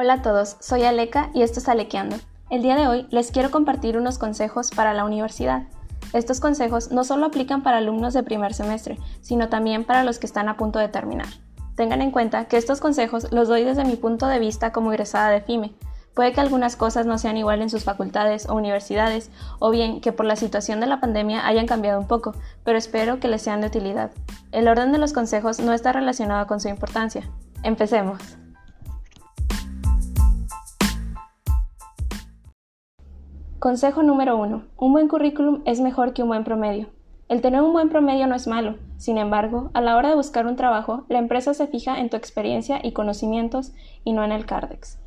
Hola a todos, soy Aleca y esto es Alequeando. El día de hoy les quiero compartir unos consejos para la universidad. Estos consejos no solo aplican para alumnos de primer semestre, sino también para los que están a punto de terminar. Tengan en cuenta que estos consejos los doy desde mi punto de vista como egresada de FIME. Puede que algunas cosas no sean igual en sus facultades o universidades, o bien que por la situación de la pandemia hayan cambiado un poco, pero espero que les sean de utilidad. El orden de los consejos no está relacionado con su importancia. Empecemos. Consejo número 1. Un buen currículum es mejor que un buen promedio. El tener un buen promedio no es malo, sin embargo, a la hora de buscar un trabajo, la empresa se fija en tu experiencia y conocimientos y no en el CARDEX.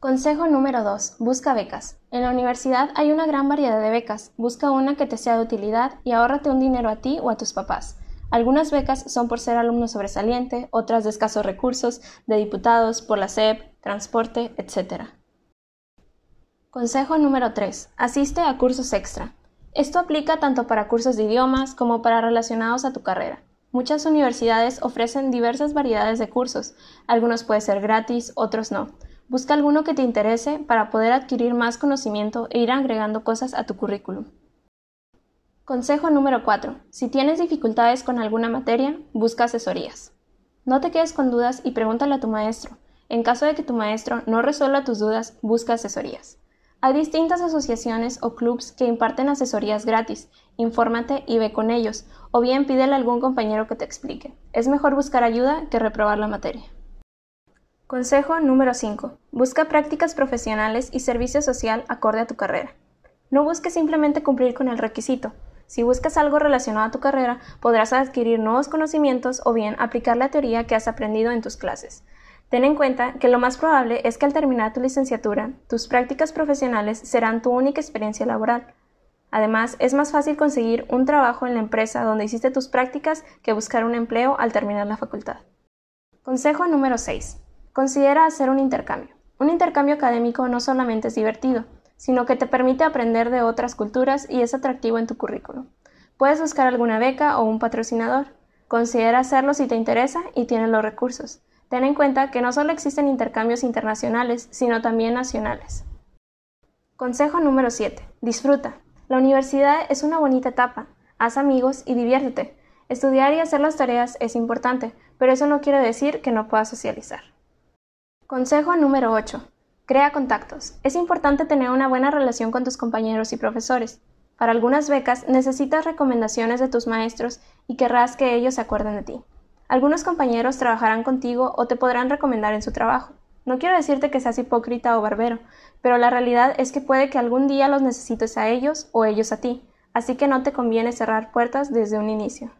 Consejo número 2. Busca becas. En la universidad hay una gran variedad de becas. Busca una que te sea de utilidad y ahórrate un dinero a ti o a tus papás. Algunas becas son por ser alumno sobresaliente, otras de escasos recursos, de diputados, por la SEP, transporte, etc. Consejo número 3. Asiste a cursos extra. Esto aplica tanto para cursos de idiomas como para relacionados a tu carrera. Muchas universidades ofrecen diversas variedades de cursos. Algunos pueden ser gratis, otros no. Busca alguno que te interese para poder adquirir más conocimiento e ir agregando cosas a tu currículum. Consejo número 4. Si tienes dificultades con alguna materia, busca asesorías. No te quedes con dudas y pregúntale a tu maestro. En caso de que tu maestro no resuelva tus dudas, busca asesorías. Hay distintas asociaciones o clubs que imparten asesorías gratis. Infórmate y ve con ellos, o bien pídele a algún compañero que te explique. Es mejor buscar ayuda que reprobar la materia. Consejo número 5. Busca prácticas profesionales y servicio social acorde a tu carrera. No busques simplemente cumplir con el requisito. Si buscas algo relacionado a tu carrera, podrás adquirir nuevos conocimientos o bien aplicar la teoría que has aprendido en tus clases. Ten en cuenta que lo más probable es que al terminar tu licenciatura, tus prácticas profesionales serán tu única experiencia laboral. Además, es más fácil conseguir un trabajo en la empresa donde hiciste tus prácticas que buscar un empleo al terminar la facultad. Consejo número 6. Considera hacer un intercambio. Un intercambio académico no solamente es divertido, sino que te permite aprender de otras culturas y es atractivo en tu currículum. Puedes buscar alguna beca o un patrocinador. Considera hacerlo si te interesa y tienes los recursos. Ten en cuenta que no solo existen intercambios internacionales, sino también nacionales. Consejo número 7. Disfruta. La universidad es una bonita etapa. Haz amigos y diviértete. Estudiar y hacer las tareas es importante, pero eso no quiere decir que no puedas socializar. Consejo número 8. Crea contactos. Es importante tener una buena relación con tus compañeros y profesores. Para algunas becas necesitas recomendaciones de tus maestros y querrás que ellos se acuerden de ti. Algunos compañeros trabajarán contigo o te podrán recomendar en su trabajo. No quiero decirte que seas hipócrita o barbero, pero la realidad es que puede que algún día los necesites a ellos o ellos a ti, así que no te conviene cerrar puertas desde un inicio.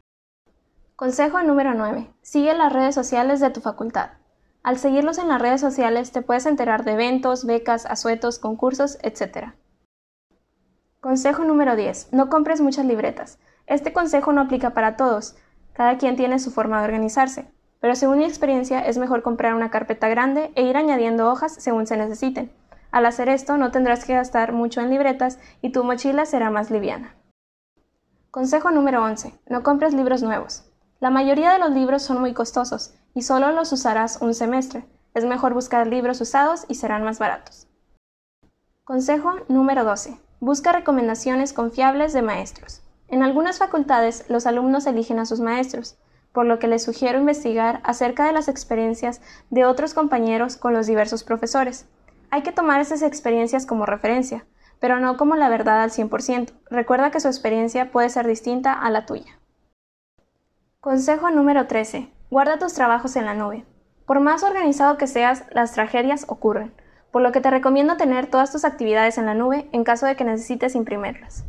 Consejo número 9. Sigue las redes sociales de tu facultad. Al seguirlos en las redes sociales te puedes enterar de eventos, becas, asuetos, concursos, etc. Consejo número 10. No compres muchas libretas. Este consejo no aplica para todos, cada quien tiene su forma de organizarse, pero según mi experiencia es mejor comprar una carpeta grande e ir añadiendo hojas según se necesiten. Al hacer esto no tendrás que gastar mucho en libretas y tu mochila será más liviana. Consejo número 11. No compres libros nuevos. La mayoría de los libros son muy costosos y solo los usarás un semestre. Es mejor buscar libros usados y serán más baratos. Consejo número 12. Busca recomendaciones confiables de maestros. En algunas facultades los alumnos eligen a sus maestros, por lo que les sugiero investigar acerca de las experiencias de otros compañeros con los diversos profesores. Hay que tomar esas experiencias como referencia, pero no como la verdad al 100%. Recuerda que su experiencia puede ser distinta a la tuya. Consejo número 13. Guarda tus trabajos en la nube. Por más organizado que seas, las tragedias ocurren, por lo que te recomiendo tener todas tus actividades en la nube en caso de que necesites imprimirlas.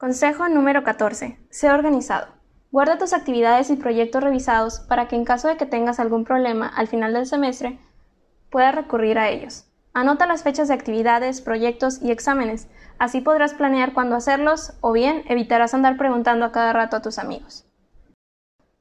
Consejo número 14. Sé organizado. Guarda tus actividades y proyectos revisados para que en caso de que tengas algún problema al final del semestre puedas recurrir a ellos. Anota las fechas de actividades, proyectos y exámenes. Así podrás planear cuándo hacerlos o bien evitarás andar preguntando a cada rato a tus amigos.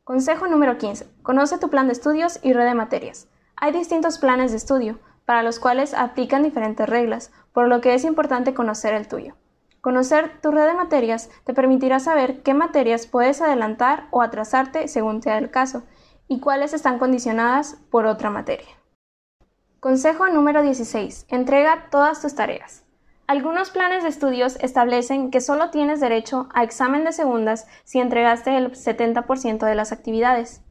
Consejo número 15. Conoce tu plan de estudios y red de materias. Hay distintos planes de estudio, para los cuales aplican diferentes reglas, por lo que es importante conocer el tuyo. Conocer tu red de materias te permitirá saber qué materias puedes adelantar o atrasarte según sea el caso y cuáles están condicionadas por otra materia. Consejo número 16. Entrega todas tus tareas. Algunos planes de estudios establecen que solo tienes derecho a examen de segundas si entregaste el 70% de las actividades.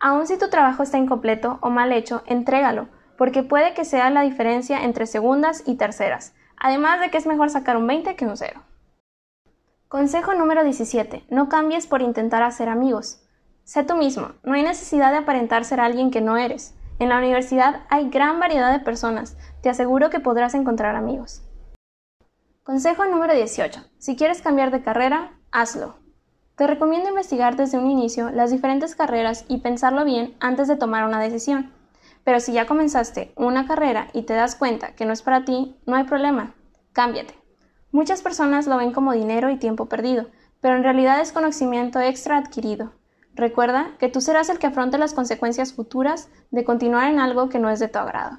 Aun si tu trabajo está incompleto o mal hecho, entrégalo, porque puede que sea la diferencia entre segundas y terceras, además de que es mejor sacar un 20 que un 0. Consejo número 17. No cambies por intentar hacer amigos. Sé tú mismo, no hay necesidad de aparentar ser alguien que no eres. En la universidad hay gran variedad de personas, te aseguro que podrás encontrar amigos. Consejo número 18. Si quieres cambiar de carrera, hazlo. Te recomiendo investigar desde un inicio las diferentes carreras y pensarlo bien antes de tomar una decisión. Pero si ya comenzaste una carrera y te das cuenta que no es para ti, no hay problema. Cámbiate. Muchas personas lo ven como dinero y tiempo perdido, pero en realidad es conocimiento extra adquirido. Recuerda que tú serás el que afronte las consecuencias futuras de continuar en algo que no es de tu agrado.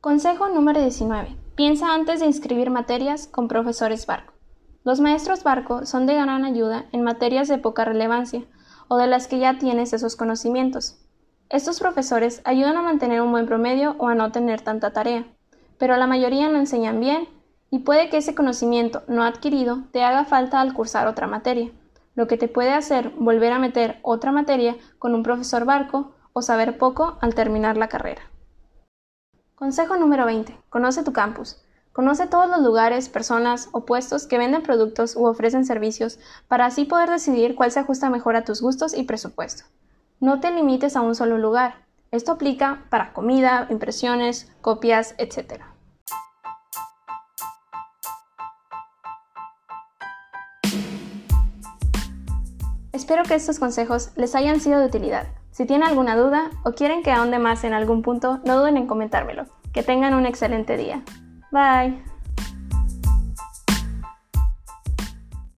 Consejo número 19. Piensa antes de inscribir materias con profesores barco. Los maestros barco son de gran ayuda en materias de poca relevancia o de las que ya tienes esos conocimientos. Estos profesores ayudan a mantener un buen promedio o a no tener tanta tarea, pero la mayoría no enseñan bien y puede que ese conocimiento no adquirido te haga falta al cursar otra materia lo que te puede hacer volver a meter otra materia con un profesor barco o saber poco al terminar la carrera. Consejo número 20. Conoce tu campus. Conoce todos los lugares, personas o puestos que venden productos u ofrecen servicios para así poder decidir cuál se ajusta mejor a tus gustos y presupuesto. No te limites a un solo lugar. Esto aplica para comida, impresiones, copias, etc. Espero que estos consejos les hayan sido de utilidad. Si tienen alguna duda o quieren que ahonde más en algún punto, no duden en comentármelo. Que tengan un excelente día. Bye.